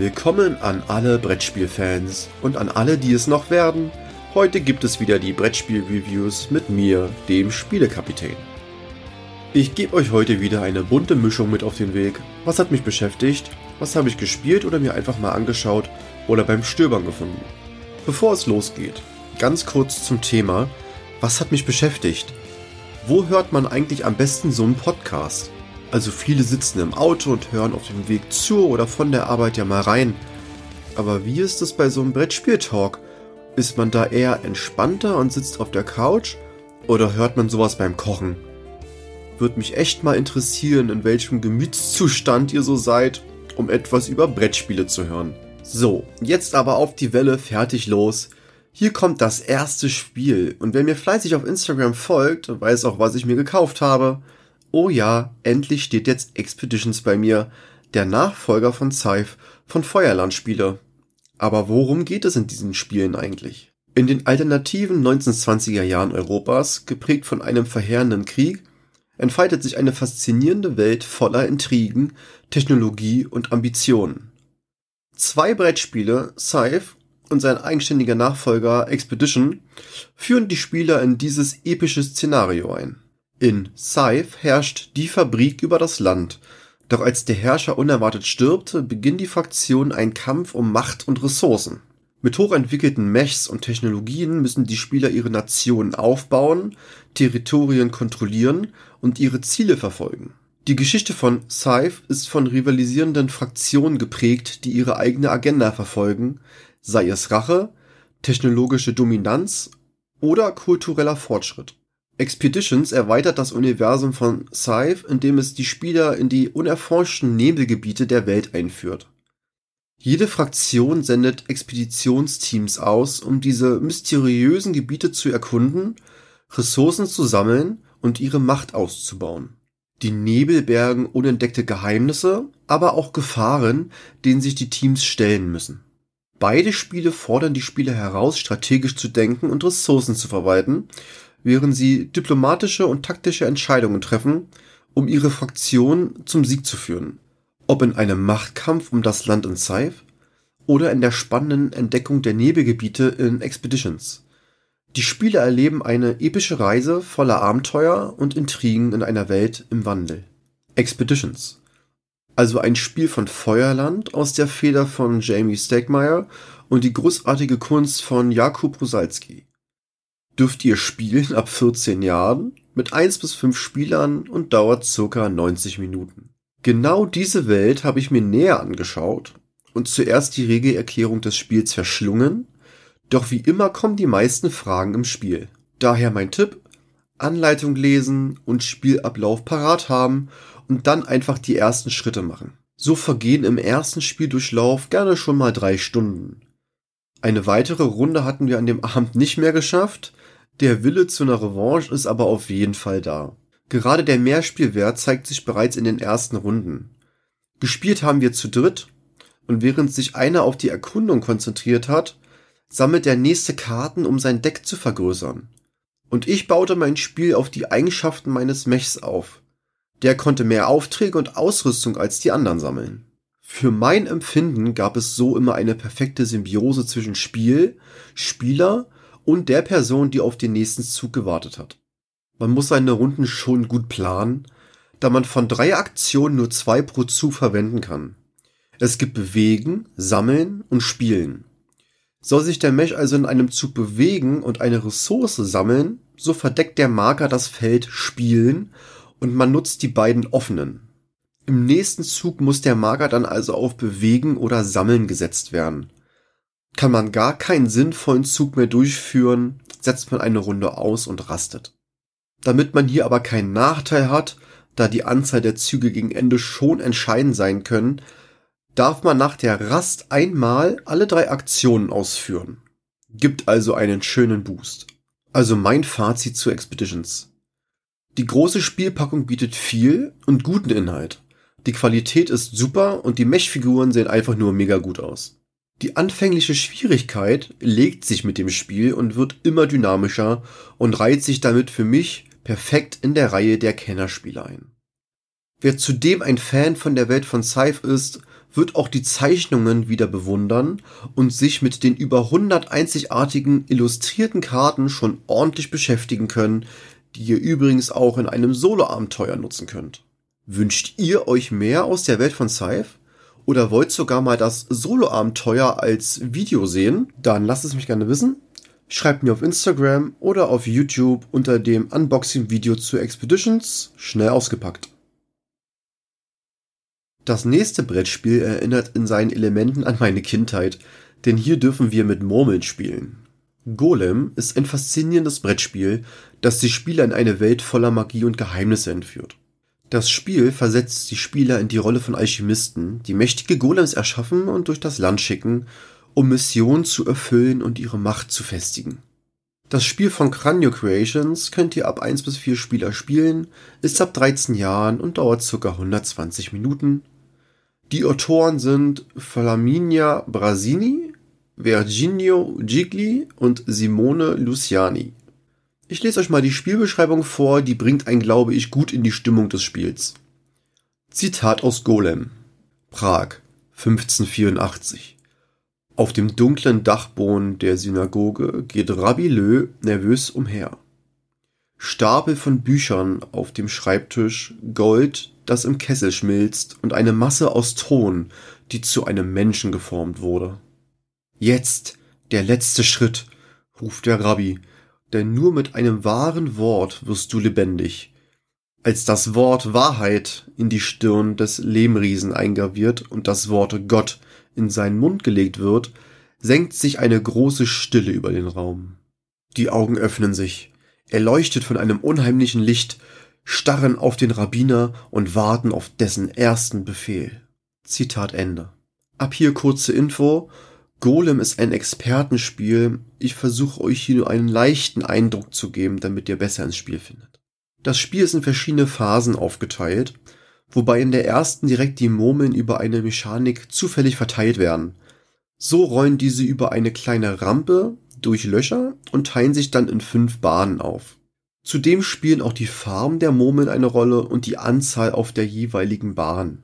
Willkommen an alle Brettspielfans und an alle, die es noch werden. Heute gibt es wieder die Brettspiel-Reviews mit mir, dem Spielekapitän. Ich gebe euch heute wieder eine bunte Mischung mit auf den Weg. Was hat mich beschäftigt? Was habe ich gespielt oder mir einfach mal angeschaut oder beim Stöbern gefunden? Bevor es losgeht, ganz kurz zum Thema, was hat mich beschäftigt? Wo hört man eigentlich am besten so einen Podcast? Also viele sitzen im Auto und hören auf dem Weg zur oder von der Arbeit ja mal rein. Aber wie ist es bei so einem Brettspieltalk? Ist man da eher entspannter und sitzt auf der Couch? Oder hört man sowas beim Kochen? Würde mich echt mal interessieren, in welchem Gemütszustand ihr so seid, um etwas über Brettspiele zu hören. So, jetzt aber auf die Welle, fertig los. Hier kommt das erste Spiel und wer mir fleißig auf Instagram folgt, weiß auch, was ich mir gekauft habe. Oh ja, endlich steht jetzt Expeditions bei mir, der Nachfolger von Scythe von Feuerlandspieler. Aber worum geht es in diesen Spielen eigentlich? In den alternativen 1920er Jahren Europas, geprägt von einem verheerenden Krieg, entfaltet sich eine faszinierende Welt voller Intrigen, Technologie und Ambitionen. Zwei Brettspiele, Scythe und sein eigenständiger Nachfolger Expedition, führen die Spieler in dieses epische Szenario ein. In Scythe herrscht die Fabrik über das Land, doch als der Herrscher unerwartet stirbt, beginnt die Fraktion einen Kampf um Macht und Ressourcen. Mit hochentwickelten Mechs und Technologien müssen die Spieler ihre Nationen aufbauen, Territorien kontrollieren und ihre Ziele verfolgen. Die Geschichte von Scythe ist von rivalisierenden Fraktionen geprägt, die ihre eigene Agenda verfolgen, sei es Rache, technologische Dominanz oder kultureller Fortschritt. Expeditions erweitert das Universum von Scythe, indem es die Spieler in die unerforschten Nebelgebiete der Welt einführt. Jede Fraktion sendet Expeditionsteams aus, um diese mysteriösen Gebiete zu erkunden, Ressourcen zu sammeln und ihre Macht auszubauen. Die Nebel bergen unentdeckte Geheimnisse, aber auch Gefahren, denen sich die Teams stellen müssen. Beide Spiele fordern die Spieler heraus, strategisch zu denken und Ressourcen zu verwalten während sie diplomatische und taktische Entscheidungen treffen, um ihre Fraktion zum Sieg zu führen. Ob in einem Machtkampf um das Land in Scythe oder in der spannenden Entdeckung der Nebelgebiete in Expeditions. Die Spieler erleben eine epische Reise voller Abenteuer und Intrigen in einer Welt im Wandel. Expeditions. Also ein Spiel von Feuerland aus der Feder von Jamie Stegmaier und die großartige Kunst von Jakub Rosalski dürft ihr spielen ab 14 Jahren mit 1 bis 5 Spielern und dauert circa 90 Minuten. Genau diese Welt habe ich mir näher angeschaut und zuerst die Regelerklärung des Spiels verschlungen, doch wie immer kommen die meisten Fragen im Spiel. Daher mein Tipp, Anleitung lesen und Spielablauf parat haben und dann einfach die ersten Schritte machen. So vergehen im ersten Spieldurchlauf gerne schon mal drei Stunden. Eine weitere Runde hatten wir an dem Abend nicht mehr geschafft, der Wille zu einer Revanche ist aber auf jeden Fall da. Gerade der Mehrspielwert zeigt sich bereits in den ersten Runden. Gespielt haben wir zu dritt und während sich einer auf die Erkundung konzentriert hat, sammelt der nächste Karten, um sein Deck zu vergrößern. Und ich baute mein Spiel auf die Eigenschaften meines Mechs auf. Der konnte mehr Aufträge und Ausrüstung als die anderen sammeln. Für mein Empfinden gab es so immer eine perfekte Symbiose zwischen Spiel, Spieler und der Person, die auf den nächsten Zug gewartet hat. Man muss seine Runden schon gut planen, da man von drei Aktionen nur zwei pro Zug verwenden kann. Es gibt Bewegen, Sammeln und Spielen. Soll sich der Mech also in einem Zug bewegen und eine Ressource sammeln, so verdeckt der Marker das Feld Spielen und man nutzt die beiden offenen. Im nächsten Zug muss der Marker dann also auf Bewegen oder Sammeln gesetzt werden. Kann man gar keinen sinnvollen Zug mehr durchführen, setzt man eine Runde aus und rastet. Damit man hier aber keinen Nachteil hat, da die Anzahl der Züge gegen Ende schon entscheidend sein können, darf man nach der Rast einmal alle drei Aktionen ausführen. Gibt also einen schönen Boost. Also mein Fazit zu Expeditions. Die große Spielpackung bietet viel und guten Inhalt. Die Qualität ist super und die Mechfiguren sehen einfach nur mega gut aus. Die anfängliche Schwierigkeit legt sich mit dem Spiel und wird immer dynamischer und reiht sich damit für mich perfekt in der Reihe der Kennerspiele ein. Wer zudem ein Fan von der Welt von Scythe ist, wird auch die Zeichnungen wieder bewundern und sich mit den über 100 einzigartigen illustrierten Karten schon ordentlich beschäftigen können, die ihr übrigens auch in einem Solo-Abenteuer nutzen könnt. Wünscht ihr euch mehr aus der Welt von Scythe? Oder wollt sogar mal das Solo-Abenteuer als Video sehen? Dann lasst es mich gerne wissen. Schreibt mir auf Instagram oder auf YouTube unter dem Unboxing-Video zu Expeditions schnell ausgepackt. Das nächste Brettspiel erinnert in seinen Elementen an meine Kindheit, denn hier dürfen wir mit Murmeln spielen. Golem ist ein faszinierendes Brettspiel, das die Spieler in eine Welt voller Magie und Geheimnisse entführt. Das Spiel versetzt die Spieler in die Rolle von Alchemisten, die mächtige Golems erschaffen und durch das Land schicken, um Missionen zu erfüllen und ihre Macht zu festigen. Das Spiel von Cranio Creations könnt ihr ab 1 bis 4 Spieler spielen, ist ab 13 Jahren und dauert ca. 120 Minuten. Die Autoren sind Flaminia Brasini, Virginio Gigli und Simone Luciani. Ich lese euch mal die Spielbeschreibung vor, die bringt einen, glaube ich, gut in die Stimmung des Spiels. Zitat aus Golem. Prag, 1584. Auf dem dunklen Dachboden der Synagoge geht Rabbi Lö nervös umher. Stapel von Büchern auf dem Schreibtisch, Gold, das im Kessel schmilzt und eine Masse aus Ton, die zu einem Menschen geformt wurde. Jetzt der letzte Schritt, ruft der Rabbi, denn nur mit einem wahren Wort wirst du lebendig. Als das Wort Wahrheit in die Stirn des Lehmriesen eingraviert und das Wort Gott in seinen Mund gelegt wird, senkt sich eine große Stille über den Raum. Die Augen öffnen sich, erleuchtet von einem unheimlichen Licht, starren auf den Rabbiner und warten auf dessen ersten Befehl. Zitat Ende. Ab hier kurze Info. Golem ist ein Expertenspiel. Ich versuche euch hier nur einen leichten Eindruck zu geben, damit ihr besser ins Spiel findet. Das Spiel ist in verschiedene Phasen aufgeteilt wobei in der ersten direkt die Murmeln über eine Mechanik zufällig verteilt werden. So rollen diese über eine kleine Rampe durch Löcher und teilen sich dann in fünf Bahnen auf. Zudem spielen auch die Farben der Murmeln eine Rolle und die Anzahl auf der jeweiligen Bahn.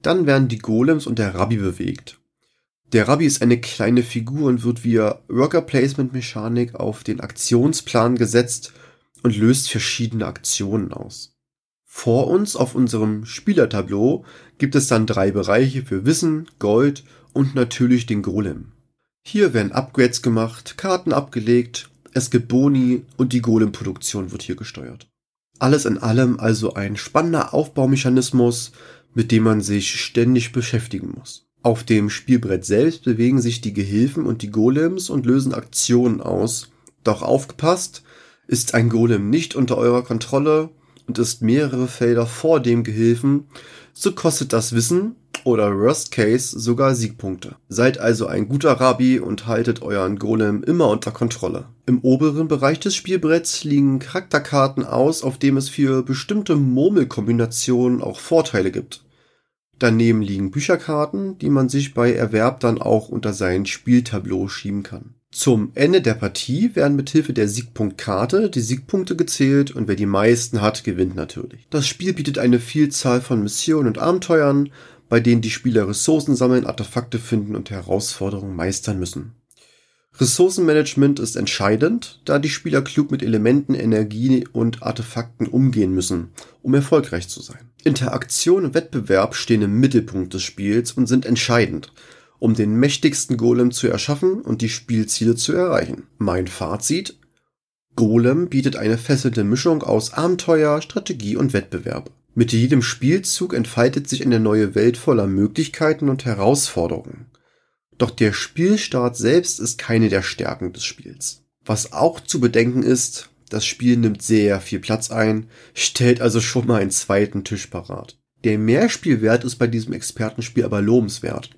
Dann werden die Golems und der Rabbi bewegt. Der Rabbi ist eine kleine Figur und wird via Worker Placement Mechanik auf den Aktionsplan gesetzt und löst verschiedene Aktionen aus. Vor uns auf unserem Spielertableau gibt es dann drei Bereiche für Wissen, Gold und natürlich den Golem. Hier werden Upgrades gemacht, Karten abgelegt, es gibt Boni und die Golem-Produktion wird hier gesteuert. Alles in allem also ein spannender Aufbaumechanismus, mit dem man sich ständig beschäftigen muss. Auf dem Spielbrett selbst bewegen sich die Gehilfen und die Golems und lösen Aktionen aus. Doch aufgepasst, ist ein Golem nicht unter eurer Kontrolle, und ist mehrere Felder vor dem Gehilfen, so kostet das Wissen oder Worst Case sogar Siegpunkte. Seid also ein guter Rabbi und haltet euren Golem immer unter Kontrolle. Im oberen Bereich des Spielbretts liegen Charakterkarten aus, auf dem es für bestimmte Murmelkombinationen auch Vorteile gibt. Daneben liegen Bücherkarten, die man sich bei Erwerb dann auch unter sein Spieltableau schieben kann. Zum Ende der Partie werden mit Hilfe der Siegpunktkarte die Siegpunkte gezählt und wer die meisten hat, gewinnt natürlich. Das Spiel bietet eine Vielzahl von Missionen und Abenteuern, bei denen die Spieler Ressourcen sammeln, Artefakte finden und Herausforderungen meistern müssen. Ressourcenmanagement ist entscheidend, da die Spieler klug mit Elementen, Energie und Artefakten umgehen müssen, um erfolgreich zu sein. Interaktion und Wettbewerb stehen im Mittelpunkt des Spiels und sind entscheidend, um den mächtigsten Golem zu erschaffen und die Spielziele zu erreichen. Mein Fazit? Golem bietet eine fesselnde Mischung aus Abenteuer, Strategie und Wettbewerb. Mit jedem Spielzug entfaltet sich eine neue Welt voller Möglichkeiten und Herausforderungen. Doch der Spielstart selbst ist keine der Stärken des Spiels. Was auch zu bedenken ist, das Spiel nimmt sehr viel Platz ein, stellt also schon mal einen zweiten Tisch parat. Der Mehrspielwert ist bei diesem Expertenspiel aber lobenswert.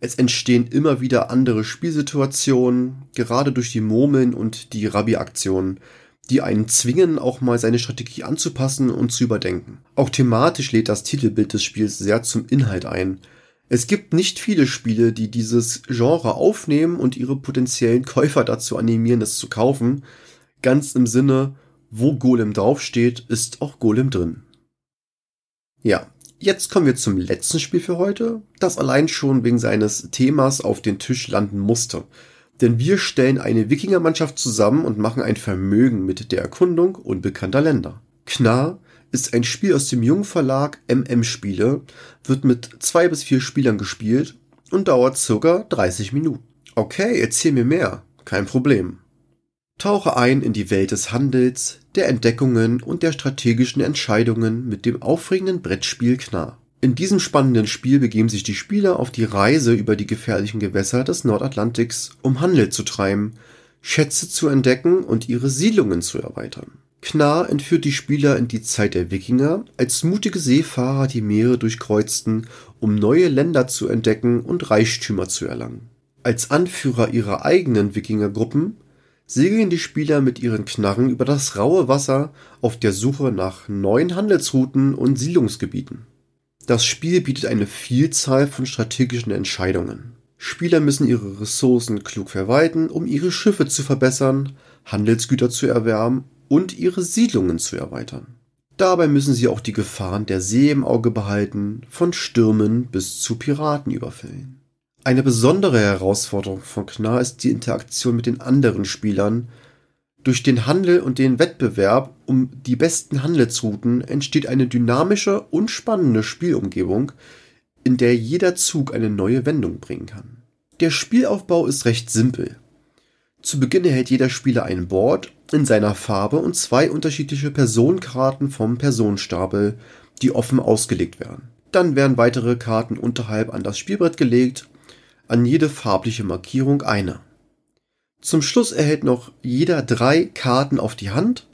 Es entstehen immer wieder andere Spielsituationen, gerade durch die Murmeln und die Rabbi-Aktionen, die einen zwingen, auch mal seine Strategie anzupassen und zu überdenken. Auch thematisch lädt das Titelbild des Spiels sehr zum Inhalt ein. Es gibt nicht viele Spiele, die dieses Genre aufnehmen und ihre potenziellen Käufer dazu animieren, es zu kaufen. Ganz im Sinne, wo Golem draufsteht, ist auch Golem drin. Ja, Jetzt kommen wir zum letzten Spiel für heute, das allein schon wegen seines Themas auf den Tisch landen musste. Denn wir stellen eine Wikingermannschaft zusammen und machen ein Vermögen mit der Erkundung unbekannter Länder. Knar ist ein Spiel aus dem Jungverlag MM Spiele, wird mit zwei bis vier Spielern gespielt und dauert circa 30 Minuten. Okay, erzähl mir mehr. Kein Problem. Tauche ein in die Welt des Handels, der Entdeckungen und der strategischen Entscheidungen mit dem aufregenden Brettspiel Knar. In diesem spannenden Spiel begeben sich die Spieler auf die Reise über die gefährlichen Gewässer des Nordatlantiks, um Handel zu treiben, Schätze zu entdecken und ihre Siedlungen zu erweitern. Knar entführt die Spieler in die Zeit der Wikinger, als mutige Seefahrer die Meere durchkreuzten, um neue Länder zu entdecken und Reichtümer zu erlangen. Als Anführer ihrer eigenen Wikingergruppen segeln die Spieler mit ihren Knarren über das raue Wasser auf der Suche nach neuen Handelsrouten und Siedlungsgebieten. Das Spiel bietet eine Vielzahl von strategischen Entscheidungen. Spieler müssen ihre Ressourcen klug verwalten, um ihre Schiffe zu verbessern, Handelsgüter zu erwerben und ihre Siedlungen zu erweitern. Dabei müssen sie auch die Gefahren der See im Auge behalten, von Stürmen bis zu Piratenüberfällen. Eine besondere Herausforderung von Knarr ist die Interaktion mit den anderen Spielern. Durch den Handel und den Wettbewerb um die besten Handelsrouten entsteht eine dynamische und spannende Spielumgebung, in der jeder Zug eine neue Wendung bringen kann. Der Spielaufbau ist recht simpel. Zu Beginn erhält jeder Spieler ein Board in seiner Farbe und zwei unterschiedliche Personenkarten vom Personenstapel, die offen ausgelegt werden. Dann werden weitere Karten unterhalb an das Spielbrett gelegt an jede farbliche Markierung eine. Zum Schluss erhält noch jeder drei Karten auf die Hand,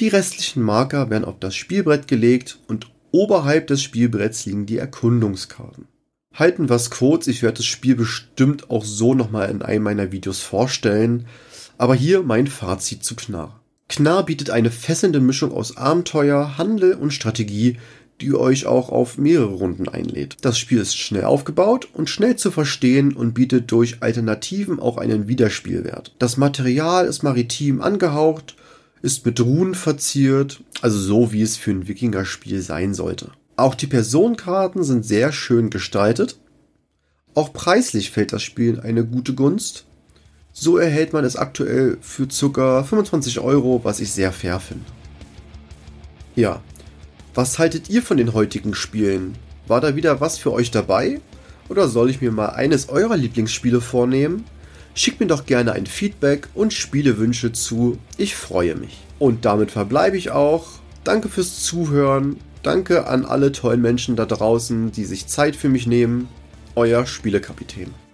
die restlichen Marker werden auf das Spielbrett gelegt und oberhalb des Spielbretts liegen die Erkundungskarten. Halten wir es kurz, ich werde das Spiel bestimmt auch so nochmal in einem meiner Videos vorstellen, aber hier mein Fazit zu Knarr. Knarr bietet eine fesselnde Mischung aus Abenteuer, Handel und Strategie, die euch auch auf mehrere Runden einlädt. Das Spiel ist schnell aufgebaut und schnell zu verstehen und bietet durch Alternativen auch einen Wiederspielwert. Das Material ist maritim angehaucht, ist mit Runen verziert, also so wie es für ein Wikinger-Spiel sein sollte. Auch die Personenkarten sind sehr schön gestaltet. Auch preislich fällt das Spiel in eine gute Gunst. So erhält man es aktuell für ca. 25 Euro, was ich sehr fair finde. Ja, was haltet ihr von den heutigen Spielen? War da wieder was für euch dabei? Oder soll ich mir mal eines eurer Lieblingsspiele vornehmen? Schickt mir doch gerne ein Feedback und Spielewünsche zu. Ich freue mich. Und damit verbleibe ich auch. Danke fürs Zuhören. Danke an alle tollen Menschen da draußen, die sich Zeit für mich nehmen. Euer Spielekapitän.